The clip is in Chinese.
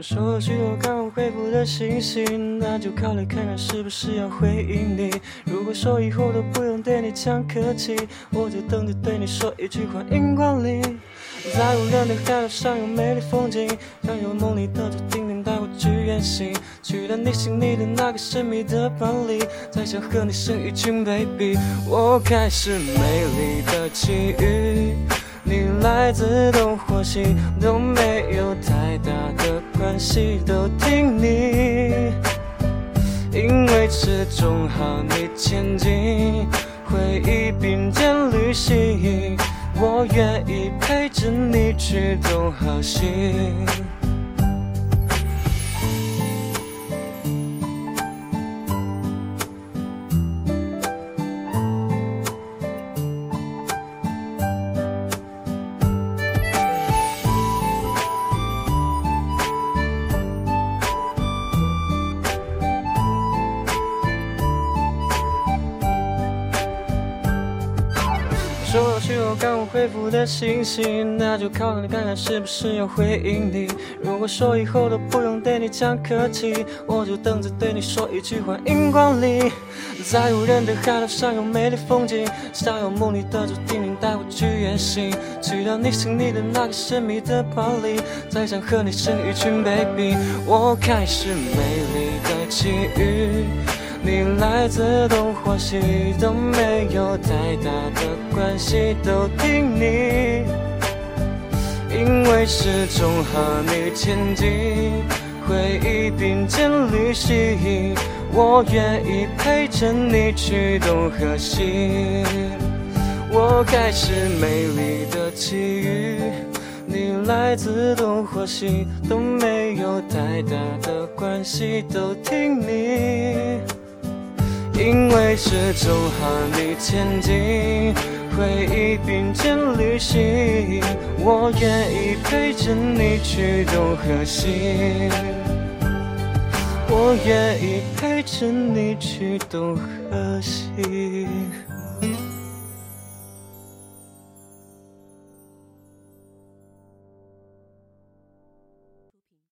收了许多刚刚回复的信息，那就考虑看看是不是要回应你。如果说以后都不用对你讲客气，我就等着对你说一句欢迎光临。在无人的海岛上有美丽风景，想有梦里的竹蜻蜓带我去远行，取代你心里的那个神秘的伴侣，再想和你生一群 baby。我开始美丽的奇遇。你来自东或西都没有太大的关系，都听你，因为始终和你前进，回忆并肩旅行，我愿意陪着你去东和西。收到许多刚回复的信息，那就考虑看看是不是要回应你。如果说以后都不用对你讲客气，我就等着对你说一句欢迎光临。在无人的海岛上有美丽风景，想要梦里的竹蜻蜓带我去远行，去到你心里的那个神秘的巴黎，再想和你生一群 baby。我开始美丽的奇遇。你来自东或西都没有太大的关系，都听你，因为始终和你前进，回忆并肩旅行，我愿意陪着你去东和西。我开始美丽的奇遇，你来自东或西都没有太大的关系，都听你。因为始终和你前进，回忆并肩旅行，我愿意陪着你去东和西。我愿意陪着你去东和西。